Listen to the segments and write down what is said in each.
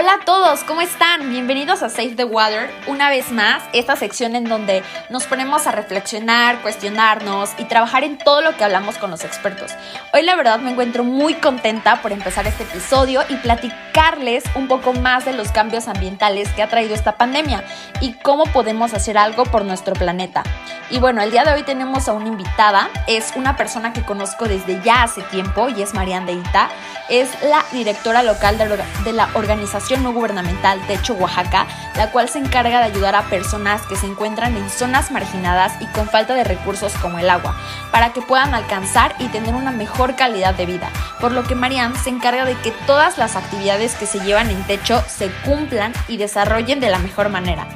Hola a todos, ¿cómo están? Bienvenidos a Save the Water. Una vez más, esta sección en donde nos ponemos a reflexionar, cuestionarnos y trabajar en todo lo que hablamos con los expertos. Hoy la verdad me encuentro muy contenta por empezar este episodio y platicarles un poco más de los cambios ambientales que ha traído esta pandemia y cómo podemos hacer algo por nuestro planeta. Y bueno, el día de hoy tenemos a una invitada, es una persona que conozco desde ya hace tiempo y es Marian Deita, es la directora local de la organización no gubernamental Techo Oaxaca, la cual se encarga de ayudar a personas que se encuentran en zonas marginadas y con falta de recursos como el agua, para que puedan alcanzar y tener una mejor calidad de vida. Por lo que Marianne se encarga de que todas las actividades que se llevan en Techo se cumplan y desarrollen de la mejor manera.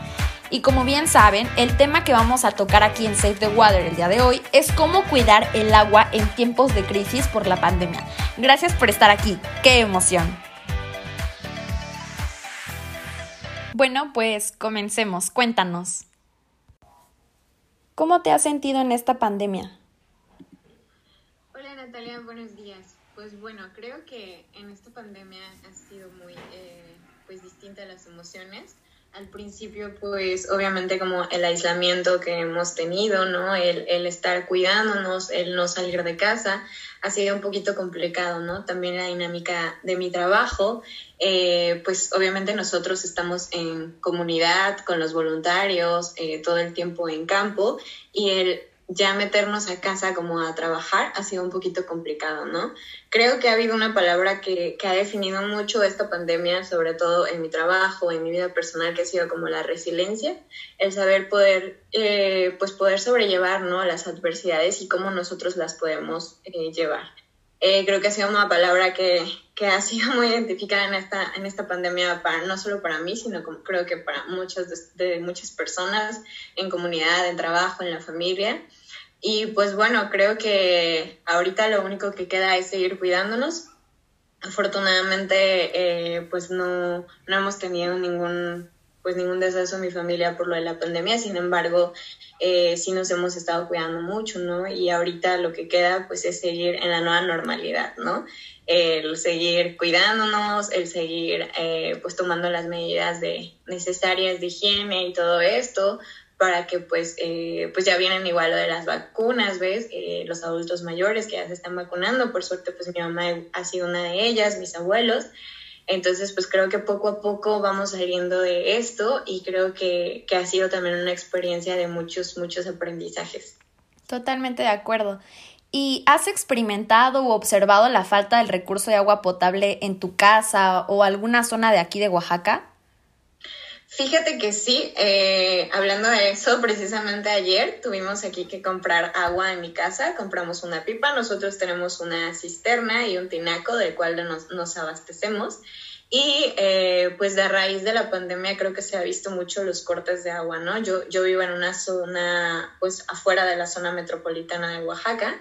Y como bien saben, el tema que vamos a tocar aquí en Save the Water el día de hoy es cómo cuidar el agua en tiempos de crisis por la pandemia. Gracias por estar aquí, qué emoción. Bueno, pues comencemos. Cuéntanos. ¿Cómo te has sentido en esta pandemia? Hola Natalia, buenos días. Pues bueno, creo que en esta pandemia ha sido muy eh, pues distinta las emociones al principio, pues obviamente como el aislamiento que hemos tenido, ¿no? El, el, estar cuidándonos, el no salir de casa, ha sido un poquito complicado, ¿no? También la dinámica de mi trabajo, eh, pues obviamente nosotros estamos en comunidad con los voluntarios, eh, todo el tiempo en campo y el ya meternos a casa como a trabajar ha sido un poquito complicado, ¿no? Creo que ha habido una palabra que, que, ha definido mucho esta pandemia, sobre todo en mi trabajo, en mi vida personal, que ha sido como la resiliencia, el saber poder, eh, pues poder sobrellevar, ¿no? Las adversidades y cómo nosotros las podemos eh, llevar. Eh, creo que ha sido una palabra que, que, ha sido muy identificada en esta, en esta pandemia, para, no solo para mí, sino como, creo que para muchas de, de muchas personas en comunidad, en trabajo, en la familia. Y pues bueno, creo que ahorita lo único que queda es seguir cuidándonos. Afortunadamente, eh, pues no, no hemos tenido ningún, pues ningún deceso en mi familia por lo de la pandemia, sin embargo, eh, sí nos hemos estado cuidando mucho, ¿no? Y ahorita lo que queda, pues es seguir en la nueva normalidad, ¿no? El seguir cuidándonos, el seguir, eh, pues tomando las medidas de, necesarias de higiene y todo esto, para que pues, eh, pues ya vienen igual lo de las vacunas, ¿ves? Eh, los adultos mayores que ya se están vacunando, por suerte pues mi mamá ha sido una de ellas, mis abuelos. Entonces pues creo que poco a poco vamos saliendo de esto y creo que, que ha sido también una experiencia de muchos, muchos aprendizajes. Totalmente de acuerdo. ¿Y has experimentado o observado la falta del recurso de agua potable en tu casa o alguna zona de aquí de Oaxaca? Fíjate que sí, eh, hablando de eso, precisamente ayer tuvimos aquí que comprar agua en mi casa, compramos una pipa, nosotros tenemos una cisterna y un tinaco del cual nos, nos abastecemos y eh, pues de raíz de la pandemia creo que se ha visto mucho los cortes de agua, ¿no? Yo, yo vivo en una zona pues afuera de la zona metropolitana de Oaxaca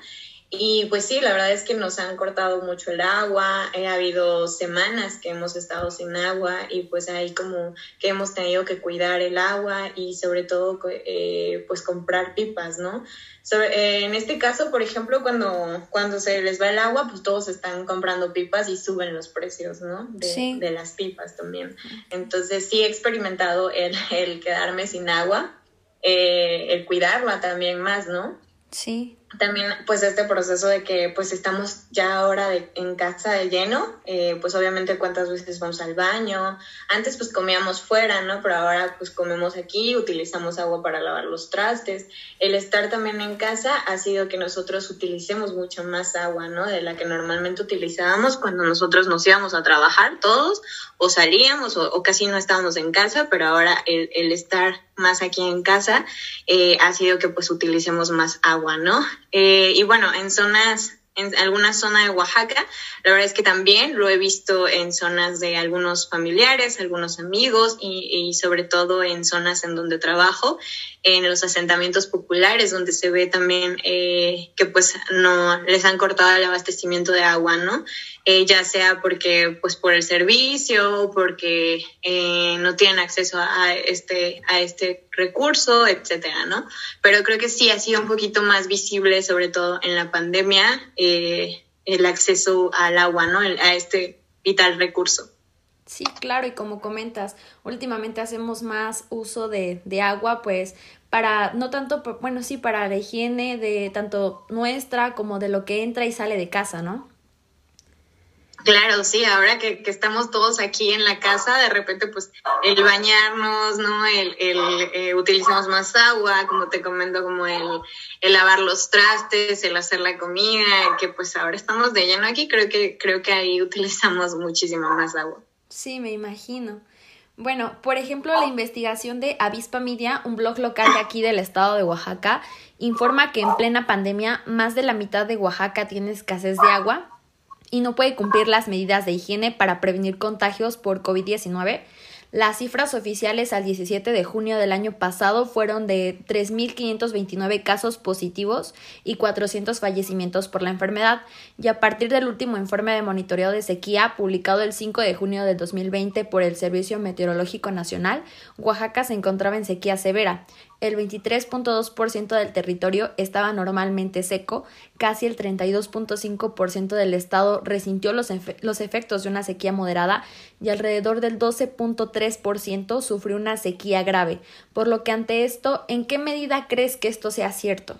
y pues sí, la verdad es que nos han cortado mucho el agua, ha habido semanas que hemos estado sin agua y pues ahí como que hemos tenido que cuidar el agua y sobre todo eh, pues comprar pipas, ¿no? Eh, en este caso, por ejemplo, cuando, cuando se les va el agua, pues todos están comprando pipas y suben los precios, ¿no? De, de las pipas también. Entonces sí he experimentado el, el quedarme sin agua, eh, el cuidarla también más, ¿no? Sí también pues este proceso de que pues estamos ya ahora de, en casa de lleno, eh, pues obviamente cuántas veces vamos al baño, antes pues comíamos fuera, ¿no? Pero ahora pues comemos aquí, utilizamos agua para lavar los trastes. El estar también en casa ha sido que nosotros utilicemos mucho más agua, ¿no? De la que normalmente utilizábamos cuando nosotros nos íbamos a trabajar todos o salíamos o, casi no estábamos en casa, pero ahora el, estar más aquí en casa eh, ha sido que pues utilicemos más agua, ¿no? Eh, y bueno, en zonas, en alguna zona de Oaxaca, la verdad es que también lo he visto en zonas de algunos familiares, algunos amigos y, y sobre todo en zonas en donde trabajo, en los asentamientos populares, donde se ve también eh, que pues no les han cortado el abastecimiento de agua, ¿no? Eh, ya sea porque pues por el servicio, porque eh, no tienen acceso a este, a este recurso, etcétera, ¿no? Pero creo que sí ha sido un poquito más visible, sobre todo en la pandemia, el acceso al agua, ¿no? a este vital recurso. Sí, claro, y como comentas, últimamente hacemos más uso de, de agua, pues para, no tanto, bueno, sí, para la higiene de tanto nuestra como de lo que entra y sale de casa, ¿no? Claro, sí, ahora que, estamos todos aquí en la casa, de repente pues el bañarnos, ¿no? El, el eh, utilizamos más agua, como te comento, como el, el, lavar los trastes, el hacer la comida, que pues ahora estamos de lleno aquí, creo que, creo que ahí utilizamos muchísimo más agua. Sí, me imagino. Bueno, por ejemplo, la investigación de Avispa Media, un blog local de aquí del estado de Oaxaca, informa que en plena pandemia más de la mitad de Oaxaca tiene escasez de agua y no puede cumplir las medidas de higiene para prevenir contagios por COVID-19 las cifras oficiales al 17 de junio del año pasado fueron de 3.529 casos positivos y 400 fallecimientos por la enfermedad, y a partir del último informe de monitoreo de sequía publicado el 5 de junio de 2020 por el Servicio Meteorológico Nacional, Oaxaca se encontraba en sequía severa el 23.2% del territorio estaba normalmente seco, casi el 32.5% del estado resintió los, los, efectos de una sequía moderada y alrededor del 12.3% sufrió una sequía grave. Por lo que ante esto, ¿en qué medida crees que esto sea cierto?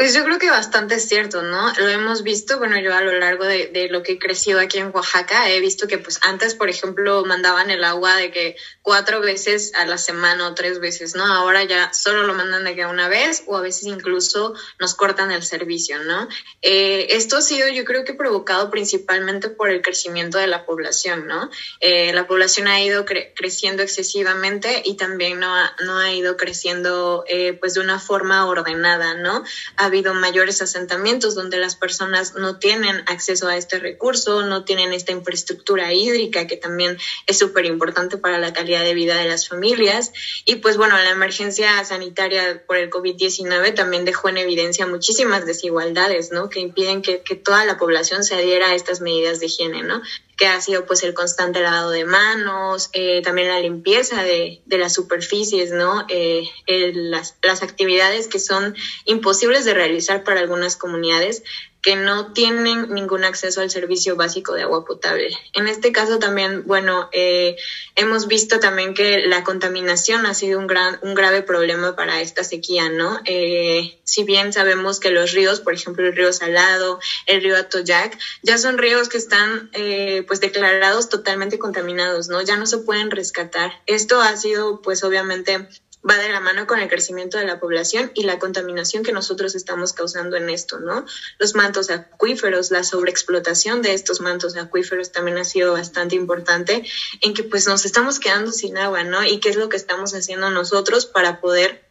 Pues yo creo que bastante es cierto, ¿no? Lo hemos visto, bueno, yo a lo largo de, lo que he crecido aquí en Oaxaca, he visto que pues antes, por ejemplo, mandaban el agua de que cuatro veces a la semana o tres veces, ¿no? Ahora ya solo lo mandan de que una vez o a veces incluso nos cortan el servicio, ¿no? Eh, esto ha sido yo creo que provocado principalmente por el crecimiento de la población, ¿no? Eh, la población ha ido creciendo excesivamente y también no ha, no ha ido creciendo eh, pues de una forma ordenada, ¿no? Habido mayores asentamientos donde las personas no tienen acceso a este recurso, no tienen esta infraestructura hídrica que también es súper importante para la calidad de vida de las familias. Y pues bueno, la emergencia sanitaria por el COVID-19 también dejó en evidencia muchísimas desigualdades, ¿no? Que impiden que, que toda la población se adhiera a estas medidas de higiene, ¿no? Que ha sido pues el constante lavado de manos, eh, también la limpieza de, de las superficies, ¿no? Eh, las, las actividades que son imposibles de realizar para algunas comunidades que no tienen ningún acceso al servicio básico de agua potable. En este caso también, bueno, eh, hemos visto también que la contaminación ha sido un, gran, un grave problema para esta sequía, ¿no? Eh, si bien sabemos que los ríos, por ejemplo, el río Salado, el río Atoyac, ya son ríos que están eh, pues declarados totalmente contaminados, ¿no? Ya no se pueden rescatar. Esto ha sido pues obviamente va de la mano con el crecimiento de la población y la contaminación que nosotros estamos causando en esto, ¿no? Los mantos acuíferos, la sobreexplotación de estos mantos acuíferos también ha sido bastante importante en que pues nos estamos quedando sin agua, ¿no? Y qué es lo que estamos haciendo nosotros para poder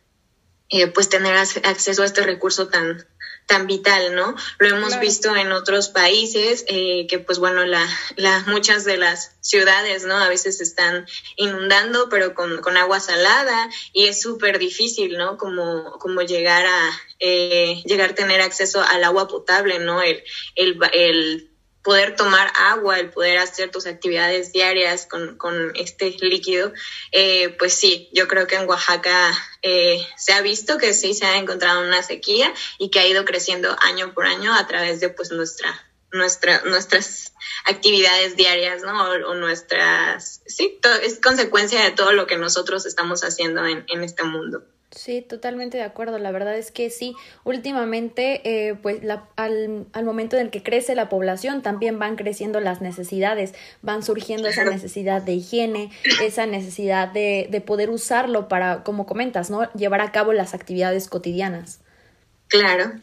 eh, pues tener acceso a este recurso tan, tan vital, ¿no? Lo hemos visto en otros países, eh, que pues bueno, la, la, muchas de las ciudades, ¿no? A veces están inundando, pero con, con agua salada y es súper difícil, ¿no? Como, como llegar a, eh, llegar a tener acceso al agua potable, ¿no? El, el, el poder tomar agua, el poder hacer tus actividades diarias con, con este líquido, eh, pues sí, yo creo que en Oaxaca eh, se ha visto que sí se ha encontrado una sequía y que ha ido creciendo año por año a través de pues nuestra nuestra, nuestras actividades diarias, ¿no? O, nuestras, sí, es consecuencia de todo lo que nosotros estamos haciendo en, en este mundo. Sí, totalmente de acuerdo. La verdad es que sí, últimamente, eh, pues la, al, al, momento en el que crece la población, también van creciendo las necesidades, van surgiendo esa necesidad de higiene, esa necesidad de, de poder usarlo para, como comentas, ¿no? Llevar a cabo las actividades cotidianas. Claro.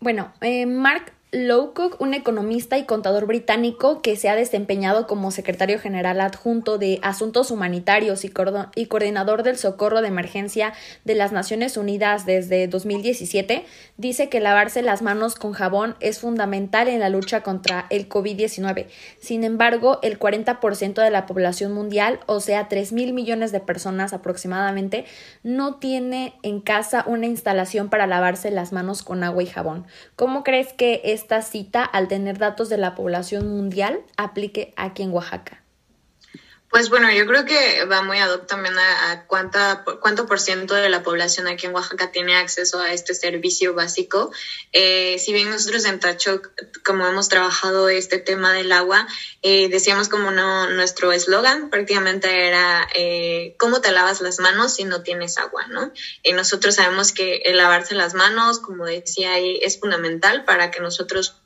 Bueno, eh, Mark Lowcock, un economista y contador británico que se ha desempeñado como secretario general adjunto de Asuntos Humanitarios y, y, coordinador del socorro de emergencia de las Naciones Unidas desde 2017, dice que lavarse las manos con jabón es fundamental en la lucha contra el COVID-19. Sin embargo, el 40% de la población mundial, o sea, 3 mil millones de personas aproximadamente, no tiene en casa una instalación para lavarse las manos con agua y jabón. ¿Cómo crees que es esta cita, al tener datos de la población mundial, aplique aquí en Oaxaca? Pues bueno, yo creo que va muy ad hoc también a, cuánta, cuánto por ciento de la población aquí en Oaxaca tiene acceso a este servicio básico. Eh, si bien nosotros en Tacho, como hemos trabajado este tema del agua, eh, decíamos como no, nuestro eslogan prácticamente era eh, ¿cómo te lavas las manos si no tienes agua? ¿no? Y nosotros sabemos que lavarse las manos, como decía ahí, es fundamental para que nosotros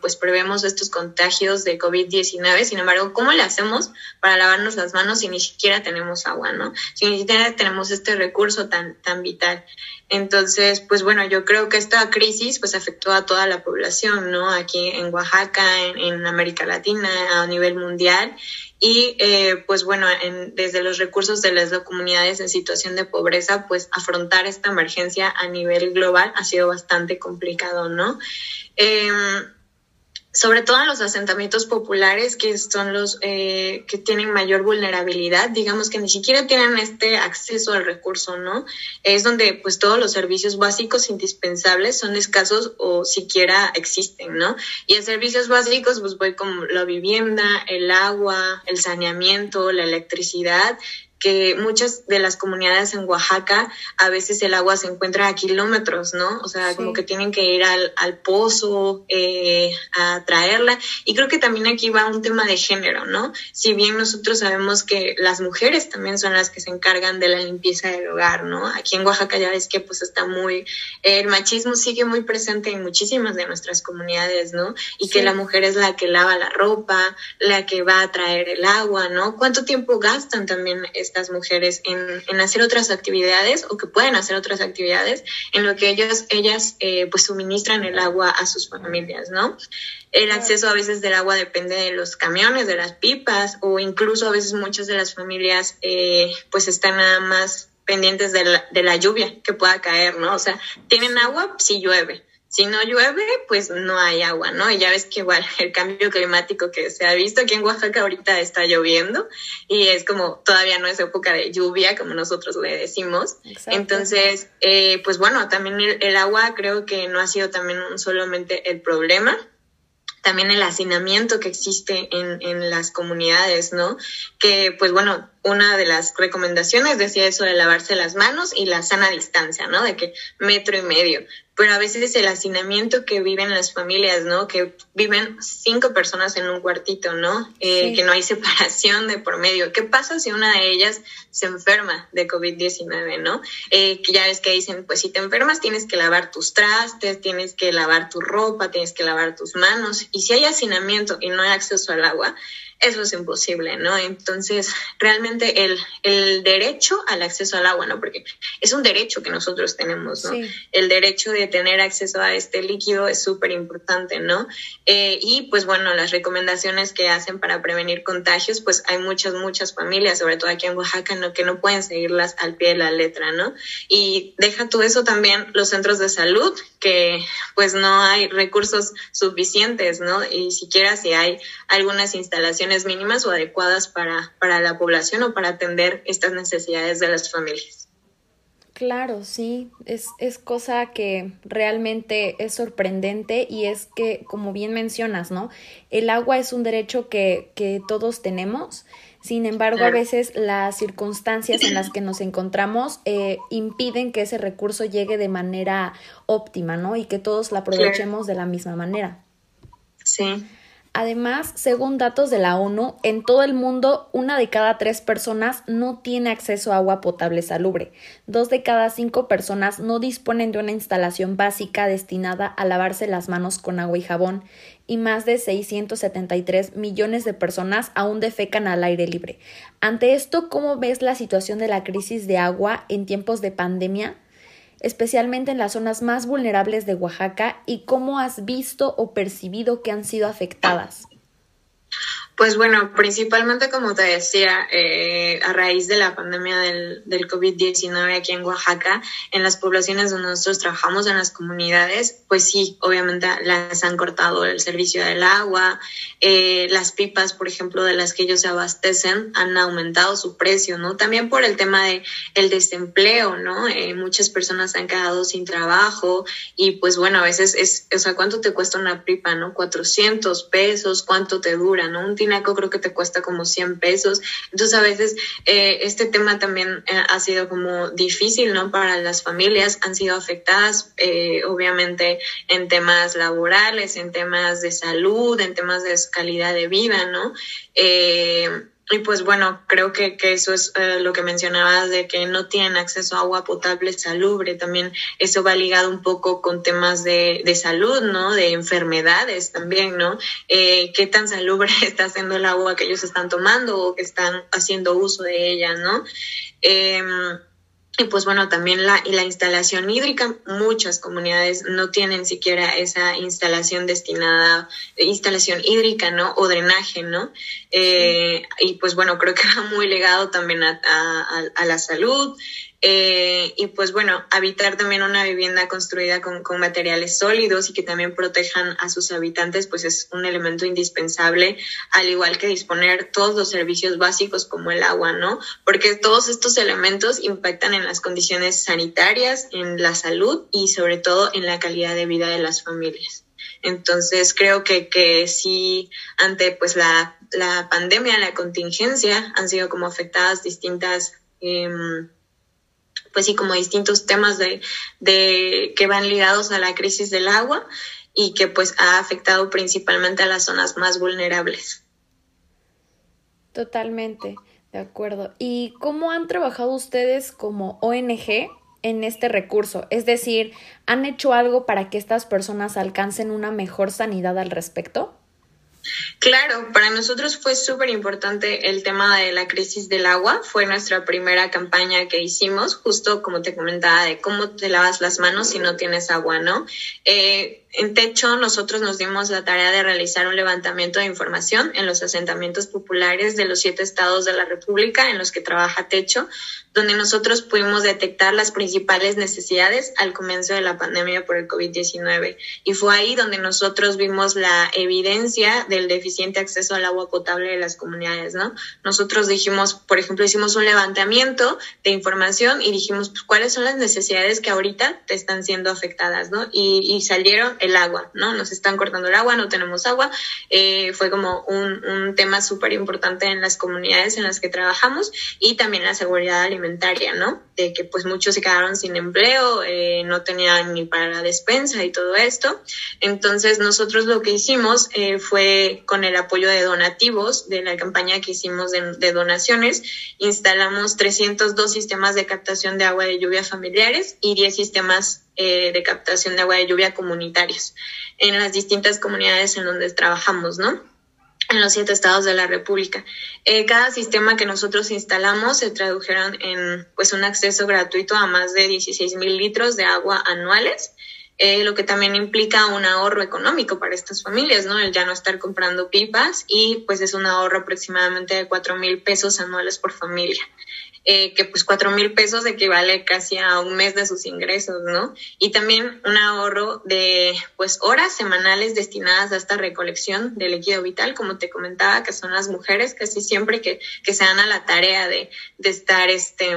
pues prevemos estos contagios de COVID-19. Sin embargo, ¿cómo le hacemos para lavar lavarnos las manos si ni siquiera tenemos agua, ¿no? Si ni siquiera tenemos este recurso tan, tan vital. Entonces, pues bueno, yo creo que esta crisis pues afectó a toda la población, ¿no? Aquí en Oaxaca, en, América Latina, a nivel mundial. Y eh, pues bueno, desde los recursos de las comunidades en situación de pobreza, pues afrontar esta emergencia a nivel global ha sido bastante complicado, ¿no? Eh, sobre todo en los asentamientos populares, que son los eh, que tienen mayor vulnerabilidad, digamos que ni siquiera tienen este acceso al recurso, ¿no? Es donde pues todos los servicios básicos indispensables son escasos o siquiera existen, ¿no? Y en servicios básicos pues voy como la vivienda, el agua, el saneamiento, la electricidad, que muchas de las comunidades en Oaxaca a veces el agua se encuentra a kilómetros, ¿no? O sea, como que tienen que ir al, al pozo eh, a traerla. Y creo que también aquí va un tema de género, ¿no? Si bien nosotros sabemos que las mujeres también son las que se encargan de la limpieza del hogar, ¿no? Aquí en Oaxaca ya ves que pues está muy, el machismo sigue muy presente en muchísimas de nuestras comunidades, ¿no? Y que la mujer es la que lava la ropa, la que va a traer el agua, ¿no? ¿Cuánto tiempo gastan también? Estas mujeres en, hacer otras actividades o que pueden hacer otras actividades en lo que ellas, ellas eh, pues suministran el agua a sus familias, ¿no? El acceso a veces del agua depende de los camiones, de las pipas o incluso a veces muchas de las familias eh, pues están nada más pendientes de la, de la lluvia que pueda caer, ¿no? O sea, tienen agua si llueve, si no llueve, pues no hay agua, ¿no? Y ya ves que igual el cambio climático que se ha visto aquí en Oaxaca ahorita está lloviendo y es como todavía no es época de lluvia, como nosotros le decimos. Entonces, eh, pues bueno, también el, agua creo que no ha sido también solamente el problema, también el hacinamiento que existe en, en las comunidades, ¿no? Que pues bueno, una de las recomendaciones decía eso de lavarse las manos y la sana distancia, ¿no? De que metro y medio pero a veces es el hacinamiento que viven las familias, ¿no? Que viven cinco personas en un cuartito, ¿no? Eh, que no hay separación de por medio. ¿Qué pasa si una de ellas se enferma de COVID-19, ¿no? Eh, que ya ves que dicen, pues si te enfermas tienes que lavar tus trastes, tienes que lavar tu ropa, tienes que lavar tus manos. Y si hay hacinamiento y no hay acceso al agua, eso es imposible, ¿no? Entonces, realmente el, el, derecho al acceso al agua, ¿no? Porque es un derecho que nosotros tenemos, ¿no? El derecho de tener acceso a este líquido es súper importante, ¿no? Eh, y pues bueno, las recomendaciones que hacen para prevenir contagios, pues hay muchas, muchas familias, sobre todo aquí en Oaxaca, ¿no? que no pueden seguirlas al pie de la letra, ¿no? Y deja todo eso también los centros de salud, que pues no hay recursos suficientes, ¿no? Y siquiera si hay algunas instalaciones mínimas o adecuadas para, para la población o para atender estas necesidades de las familias. Claro, sí, es, es cosa que realmente es sorprendente y es que, como bien mencionas, ¿no? El agua es un derecho que, que todos tenemos sin embargo, a veces las circunstancias en las que nos encontramos eh, impiden que ese recurso llegue de manera óptima, ¿no? Y que todos la aprovechemos de la misma manera. Sí. Además, según datos de la ONU, en todo el mundo una de cada tres personas no tiene acceso a agua potable salubre. Dos de cada cinco personas no disponen de una instalación básica destinada a lavarse las manos con agua y jabón y más de 673 millones de personas aún defecan al aire libre. Ante esto, ¿cómo ves la situación de la crisis de agua en tiempos de pandemia? Especialmente en las zonas más vulnerables de Oaxaca, y cómo has visto o percibido que han sido afectadas? Pues bueno, principalmente como te decía, eh, a raíz de la pandemia del, del COVID-19 aquí en Oaxaca, en las poblaciones donde nosotros trabajamos, en las comunidades, pues sí, obviamente las han cortado el servicio del agua, eh, las pipas, por ejemplo, de las que ellos se abastecen, han aumentado su precio, ¿no? También por el tema de desempleo, ¿no? Eh, muchas personas han quedado sin trabajo y pues bueno, a veces es, o sea, ¿cuánto te cuesta una pipa, ¿no? 400 pesos, ¿cuánto te dura, ¿no? Un creo que te cuesta como 100 pesos. Entonces a veces eh, este tema también eh, ha sido como difícil, ¿no? Para las familias, han sido afectadas eh, obviamente en temas laborales, en temas de salud, en temas de calidad de vida, ¿no? Y pues bueno, creo que, que eso es eh, lo que mencionabas de que no tienen acceso a agua potable salubre. También eso va ligado un poco con temas de, de salud, ¿no? De enfermedades también, ¿no? Eh, ¿Qué tan salubre está haciendo el agua que ellos están tomando o que están haciendo uso de ella, ¿no? Eh, y pues bueno, también la, y la instalación hídrica, muchas comunidades no tienen siquiera esa instalación destinada, instalación hídrica, ¿no? O drenaje, ¿no? Eh, y pues bueno, creo que va muy legado también a, a, a la salud. Eh, y pues bueno, habitar también una vivienda construida con, con, materiales sólidos y que también protejan a sus habitantes, pues es un elemento indispensable, al igual que disponer todos los servicios básicos como el agua, ¿no? Porque todos estos elementos impactan en las condiciones sanitarias, en la salud y sobre todo en la calidad de vida de las familias. Entonces creo que, que sí, ante pues la, la pandemia, la contingencia, han sido como afectadas distintas eh, pues sí, como distintos temas de, de, que van ligados a la crisis del agua y que pues ha afectado principalmente a las zonas más vulnerables. Totalmente, de acuerdo. ¿Y cómo han trabajado ustedes como ONG en este recurso? Es decir, ¿han hecho algo para que estas personas alcancen una mejor sanidad al respecto? Claro, para nosotros fue súper importante el tema de la crisis del agua. Fue nuestra primera campaña que hicimos, justo como te comentaba, de cómo te lavas las manos si no tienes agua, ¿no? Eh, en Techo nosotros nos dimos la tarea de realizar un levantamiento de información en los asentamientos populares de los siete estados de la República en los que trabaja Techo, donde nosotros pudimos detectar las principales necesidades al comienzo de la pandemia por el COVID-19. Y fue ahí donde nosotros vimos la evidencia del deficiente acceso al agua potable de las comunidades, ¿no? Nosotros dijimos, por ejemplo, hicimos un levantamiento de información y dijimos, pues, ¿cuáles son las necesidades que ahorita te están siendo afectadas, ¿no? Y, y salieron el agua, ¿no? Nos están cortando el agua, no tenemos agua. Eh, fue como un, un tema súper importante en las comunidades en las que trabajamos y también la seguridad alimentaria ¿no? De que pues muchos se quedaron sin empleo, eh, no tenían ni para la despensa y todo esto. Entonces nosotros lo que hicimos eh, fue con el apoyo de donativos de la campaña que hicimos de, de donaciones, instalamos 302 sistemas de captación de agua de lluvia familiares y 10 sistemas eh, de captación de agua de lluvia comunitarios en las distintas comunidades en donde trabajamos, ¿no? en los siete estados de la República. Eh, cada sistema que nosotros instalamos se tradujeron en pues un acceso gratuito a más de 16 mil litros de agua anuales, eh, lo que también implica un ahorro económico para estas familias, ¿no? El ya no estar comprando pipas y pues es un ahorro aproximadamente de 4 mil pesos anuales por familia eh, que pues cuatro mil pesos equivale casi a un mes de sus ingresos, ¿no? Y también un ahorro de pues horas semanales destinadas a esta recolección de líquido vital, como te comentaba, que son las mujeres casi siempre que, que se dan a la tarea de, de estar este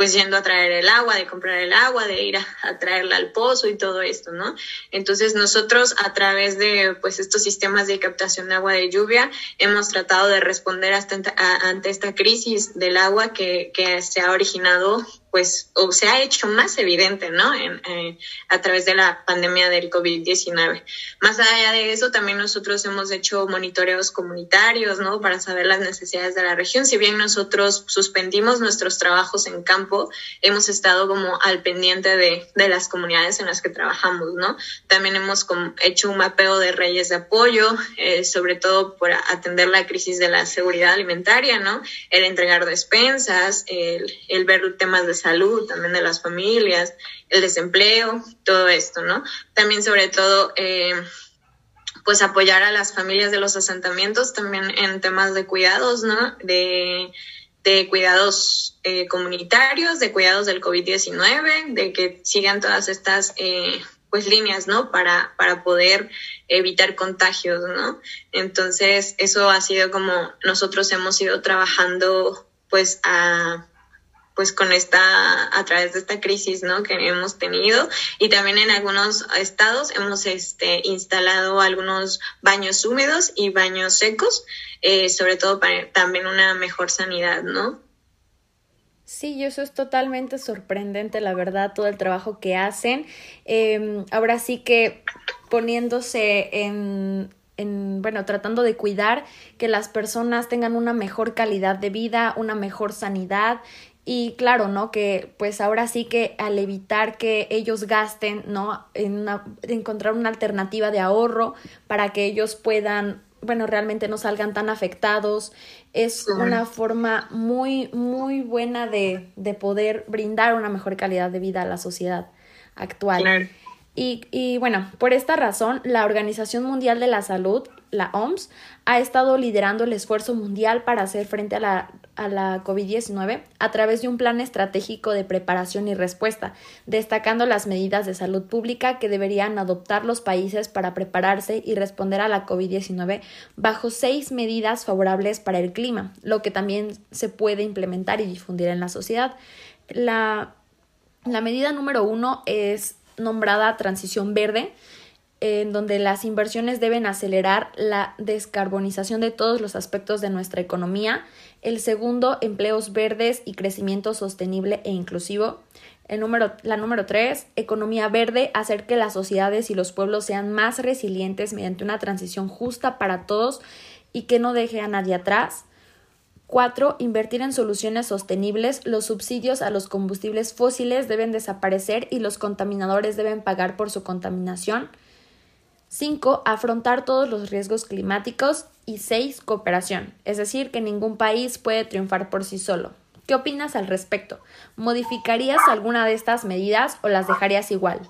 pues yendo a traer el agua, de comprar el agua, de ir a, traerla al pozo y todo esto, ¿no? Entonces nosotros a través de pues estos sistemas de captación de agua de lluvia hemos tratado de responder hasta ante esta crisis del agua que se ha originado pues o se ha hecho más evidente, ¿no? En, eh, a través de la pandemia del COVID-19. Más allá de eso, también nosotros hemos hecho monitoreos comunitarios, ¿no? Para saber las necesidades de la región. Si bien nosotros suspendimos nuestros trabajos en campo, hemos estado como al pendiente de, de las comunidades en las que trabajamos, ¿no? También hemos hecho un mapeo de redes de apoyo, eh, sobre todo por atender la crisis de la seguridad alimentaria, ¿no? El entregar despensas, el, el ver temas de salud, también de las familias, el desempleo, todo esto, ¿no? También sobre todo, eh, pues apoyar a las familias de los asentamientos también en temas de cuidados, ¿no? De, de cuidados eh, comunitarios, de cuidados del COVID-19, de que sigan todas estas eh, pues líneas, ¿no? Para, para poder evitar contagios, ¿no? Entonces, eso ha sido como nosotros hemos ido trabajando pues a pues con esta, a través de esta crisis, ¿no? Que hemos tenido y también en algunos estados hemos este, instalado algunos baños húmedos y baños secos, eh, sobre todo para también una mejor sanidad, ¿no? Sí, eso es totalmente sorprendente, la verdad, todo el trabajo que hacen. Em, ahora sí que poniéndose en, en, bueno, tratando de cuidar que las personas tengan una mejor calidad de vida, una mejor sanidad y claro, ¿no? Que pues ahora sí que al evitar que ellos gasten, ¿no? En encontrar una alternativa de ahorro para que ellos puedan, bueno, realmente no salgan tan afectados. Es una forma muy, muy buena de, de, poder brindar una mejor calidad de vida a la sociedad actual. Y, bueno, por esta razón, la Organización Mundial de la Salud, la OMS, ha estado liderando el esfuerzo mundial para hacer frente a la a la COVID-19 a través de un plan estratégico de preparación y respuesta, destacando las medidas de salud pública que deberían adoptar los países para prepararse y responder a la COVID-19 bajo seis medidas favorables para el clima, lo que también se puede implementar y difundir en la sociedad. La, la medida número uno es nombrada transición verde, en donde las inversiones deben acelerar la descarbonización de todos los aspectos de nuestra economía. El segundo, empleos verdes y crecimiento sostenible e inclusivo. El número, la número tres, economía verde, hacer que las sociedades y los pueblos sean más resilientes mediante una transición justa para todos y que no deje a nadie atrás. Cuatro, invertir en soluciones sostenibles. Los subsidios a los combustibles fósiles deben desaparecer y los contaminadores deben pagar por su contaminación. 5. Afrontar todos los riesgos climáticos. Y 6. Cooperación, es decir, que ningún país puede triunfar por sí solo. ¿Qué opinas al respecto? ¿Modificarías alguna de estas medidas o las dejarías igual?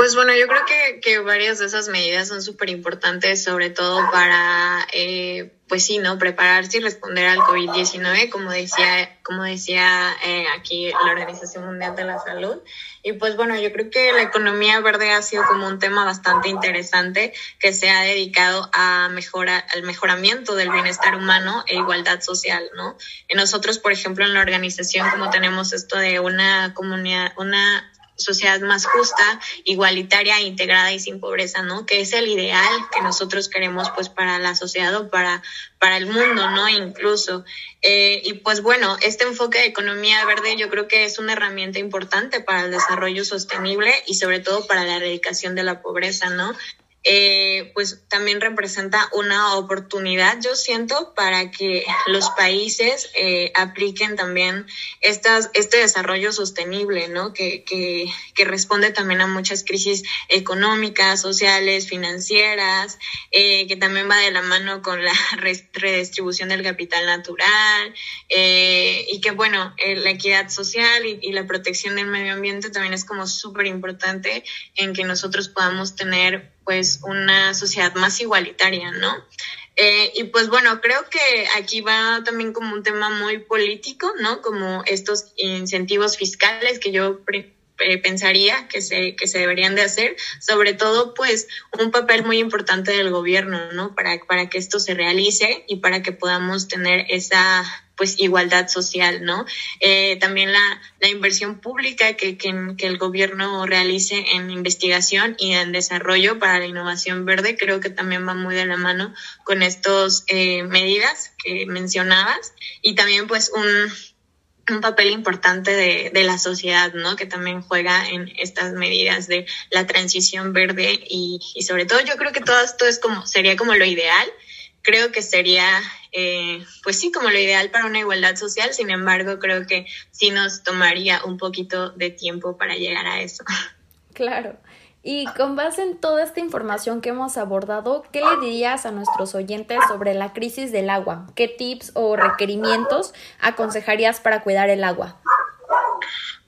Pues bueno, yo creo que, varias de esas medidas son súper importantes, sobre todo para, eh, pues sí, ¿no? Prepararse y responder al COVID-19, como decía, como decía eh, aquí la Organización Mundial de la Salud. Y pues bueno, yo creo que la economía verde ha sido como un tema bastante interesante que se ha dedicado a mejorar, al mejoramiento del bienestar humano e igualdad social, ¿no? Y nosotros, por ejemplo, en la organización, como tenemos esto de una comunidad, una sociedad más justa, igualitaria, integrada y sin pobreza, ¿no? Que es el ideal que nosotros queremos pues para la sociedad o para, para el mundo, ¿no? Incluso. Eh, y pues bueno, este enfoque de economía verde yo creo que es una herramienta importante para el desarrollo sostenible y sobre todo para la erradicación de la pobreza, ¿no? Eh, pues también representa una oportunidad, yo siento, para que los países eh, apliquen también estas, este desarrollo sostenible, ¿no? Que, que, que, responde también a muchas crisis económicas, sociales, financieras, eh, que también va de la mano con la redistribución del capital natural, eh, y que, bueno, eh, la equidad social y, y la protección del medio ambiente también es como súper importante en que nosotros podamos tener pues una sociedad más igualitaria, ¿no? Eh, y pues bueno, creo que aquí va también como un tema muy político, ¿no? Como estos incentivos fiscales que yo eh, pensaría que se, que se deberían de hacer, sobre todo pues un papel muy importante del gobierno, ¿no? Para, para que esto se realice y para que podamos tener esa pues igualdad social, ¿no? Eh, también la, la, inversión pública que, que, que, el gobierno realice en investigación y en desarrollo para la innovación verde, creo que también va muy de la mano con estas eh, medidas que mencionabas y también pues un, un papel importante de, de, la sociedad, ¿no? Que también juega en estas medidas de la transición verde y, y sobre todo yo creo que todo esto es como, sería como lo ideal. Creo que sería eh, pues sí, como lo ideal para una igualdad social, sin embargo, creo que sí nos tomaría un poquito de tiempo para llegar a eso. Claro. Y con base en toda esta información que hemos abordado, ¿qué le dirías a nuestros oyentes sobre la crisis del agua? ¿Qué tips o requerimientos aconsejarías para cuidar el agua?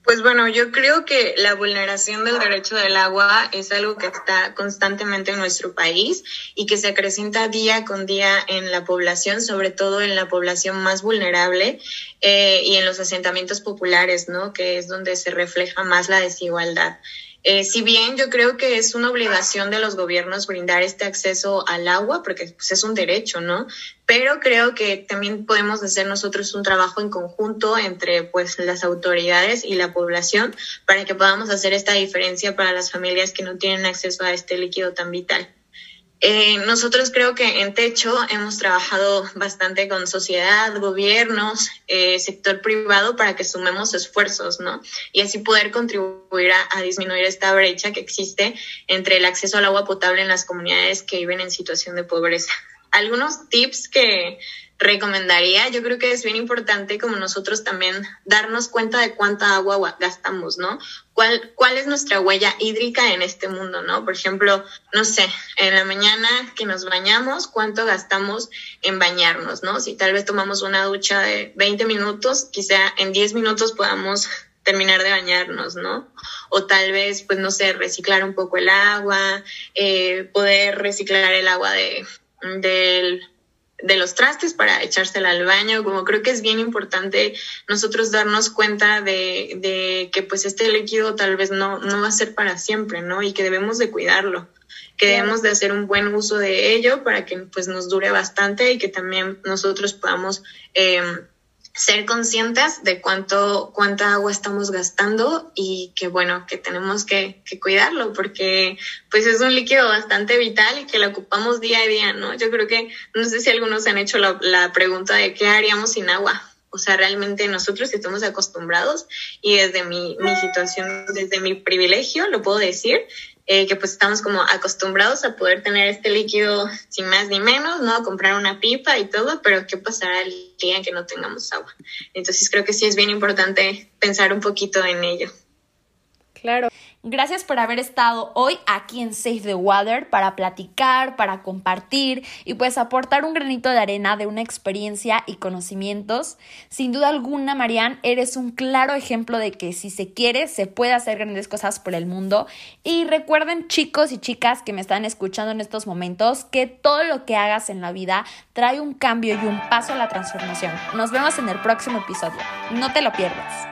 Pues bueno, yo creo que la vulneración del derecho del agua es algo que está constantemente en nuestro país y que se acrecenta día con día en la población, sobre todo en la población más vulnerable eh, y en los asentamientos populares, ¿no? Que es donde se refleja más la desigualdad. Eh, si bien yo creo que es una obligación de los gobiernos brindar este acceso al agua, porque pues, es un derecho, ¿no? Pero creo que también podemos hacer nosotros un trabajo en conjunto entre pues las autoridades y la población para que podamos hacer esta diferencia para las familias que no tienen acceso a este líquido tan vital. Eh, nosotros creo que en Techo hemos trabajado bastante con sociedad, gobiernos, eh, sector privado para que sumemos esfuerzos, ¿no? Y así poder contribuir a, a, disminuir esta brecha que existe entre el acceso al agua potable en las comunidades que viven en situación de pobreza. Algunos tips que, recomendaría, yo creo que es bien importante como nosotros también darnos cuenta de cuánta agua gastamos, ¿no? ¿Cuál, cuál es nuestra huella hídrica en este mundo, ¿no? Por ejemplo, no sé, en la mañana que nos bañamos, ¿cuánto gastamos en bañarnos, ¿no? Si tal vez tomamos una ducha de 20 minutos, quizá en 10 minutos podamos terminar de bañarnos, ¿no? O tal vez, pues, no sé, reciclar un poco el agua, eh, poder reciclar el agua de, del de los trastes para echársela al baño, como creo que es bien importante nosotros darnos cuenta de, de, que pues este líquido tal vez no, no va a ser para siempre, ¿no? Y que debemos de cuidarlo, que debemos de hacer un buen uso de ello para que pues nos dure bastante y que también nosotros podamos eh, ser conscientes de cuánto, cuánta agua estamos gastando y que bueno, que tenemos que, cuidarlo porque pues es un líquido bastante vital y que lo ocupamos día a día, ¿no? Yo creo que, no sé si algunos han hecho la, la pregunta de qué haríamos sin agua. O sea, realmente nosotros estamos acostumbrados y desde mi, mi situación, desde mi privilegio, lo puedo decir, eh, que pues estamos como acostumbrados a poder tener este líquido sin más ni menos, ¿no? Comprar una pipa y todo, pero ¿qué pasará el día que no tengamos agua? Entonces creo que sí es bien importante pensar un poquito en ello. Claro. Gracias por haber estado hoy aquí en Save the Water para platicar, para compartir y pues aportar un granito de arena de una experiencia y conocimientos. Sin duda alguna, Marianne, eres un claro ejemplo de que si se quiere, se puede hacer grandes cosas por el mundo. Y recuerden, chicos y chicas que me están escuchando en estos momentos, que todo lo que hagas en la vida trae un cambio y un paso a la transformación. Nos vemos en el próximo episodio. No te lo pierdas.